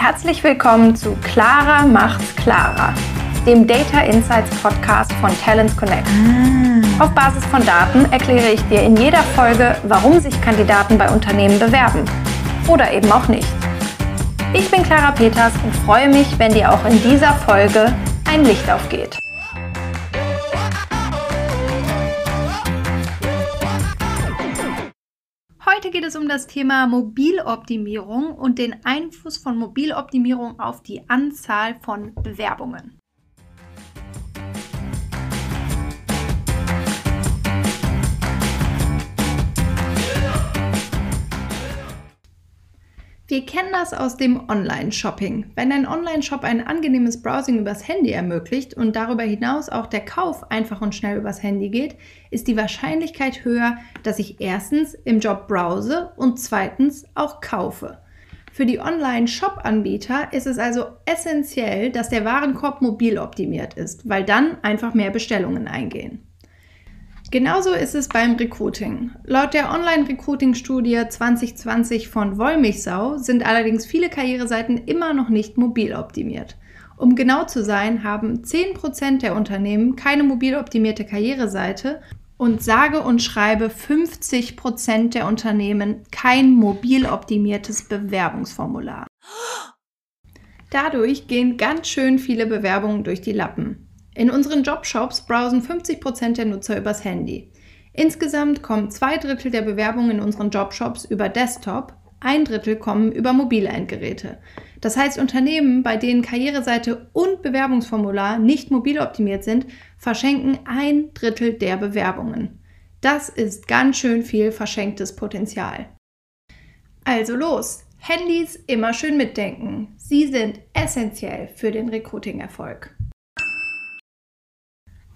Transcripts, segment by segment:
Herzlich willkommen zu Clara macht's klarer, dem Data Insights Podcast von Talents Connect. Ah. Auf Basis von Daten erkläre ich dir in jeder Folge, warum sich Kandidaten bei Unternehmen bewerben oder eben auch nicht. Ich bin Clara Peters und freue mich, wenn dir auch in dieser Folge ein Licht aufgeht. Heute geht es um das Thema Mobiloptimierung und den Einfluss von Mobiloptimierung auf die Anzahl von Bewerbungen. Wir kennen das aus dem Online-Shopping. Wenn ein Online-Shop ein angenehmes Browsing übers Handy ermöglicht und darüber hinaus auch der Kauf einfach und schnell übers Handy geht, ist die Wahrscheinlichkeit höher, dass ich erstens im Job browse und zweitens auch kaufe. Für die Online-Shop-Anbieter ist es also essentiell, dass der Warenkorb mobil optimiert ist, weil dann einfach mehr Bestellungen eingehen. Genauso ist es beim Recruiting. Laut der Online-Recruiting-Studie 2020 von Wollmilchsau sind allerdings viele Karriereseiten immer noch nicht mobil optimiert. Um genau zu sein, haben 10% der Unternehmen keine mobil optimierte Karriereseite und sage und schreibe 50% der Unternehmen kein mobil optimiertes Bewerbungsformular. Dadurch gehen ganz schön viele Bewerbungen durch die Lappen. In unseren Jobshops browsen 50% der Nutzer übers Handy. Insgesamt kommen zwei Drittel der Bewerbungen in unseren Jobshops über Desktop, ein Drittel kommen über mobile Endgeräte. Das heißt, Unternehmen, bei denen Karriereseite und Bewerbungsformular nicht mobil optimiert sind, verschenken ein Drittel der Bewerbungen. Das ist ganz schön viel verschenktes Potenzial. Also los! Handys immer schön mitdenken. Sie sind essentiell für den Recruiting-Erfolg.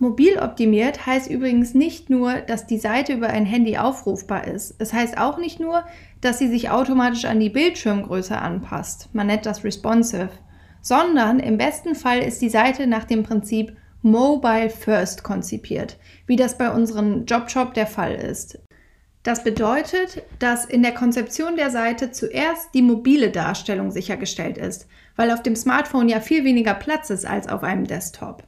Mobil optimiert heißt übrigens nicht nur, dass die Seite über ein Handy aufrufbar ist. Es heißt auch nicht nur, dass sie sich automatisch an die Bildschirmgröße anpasst. Man nennt das responsive. Sondern im besten Fall ist die Seite nach dem Prinzip Mobile First konzipiert, wie das bei unserem Jobshop der Fall ist. Das bedeutet, dass in der Konzeption der Seite zuerst die mobile Darstellung sichergestellt ist, weil auf dem Smartphone ja viel weniger Platz ist als auf einem Desktop.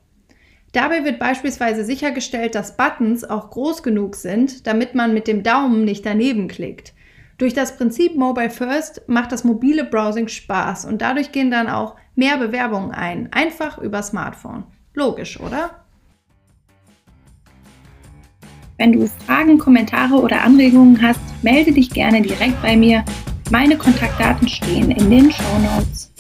Dabei wird beispielsweise sichergestellt, dass Buttons auch groß genug sind, damit man mit dem Daumen nicht daneben klickt. Durch das Prinzip Mobile First macht das mobile Browsing Spaß und dadurch gehen dann auch mehr Bewerbungen ein, einfach über Smartphone. Logisch, oder? Wenn du Fragen, Kommentare oder Anregungen hast, melde dich gerne direkt bei mir. Meine Kontaktdaten stehen in den Show Notes.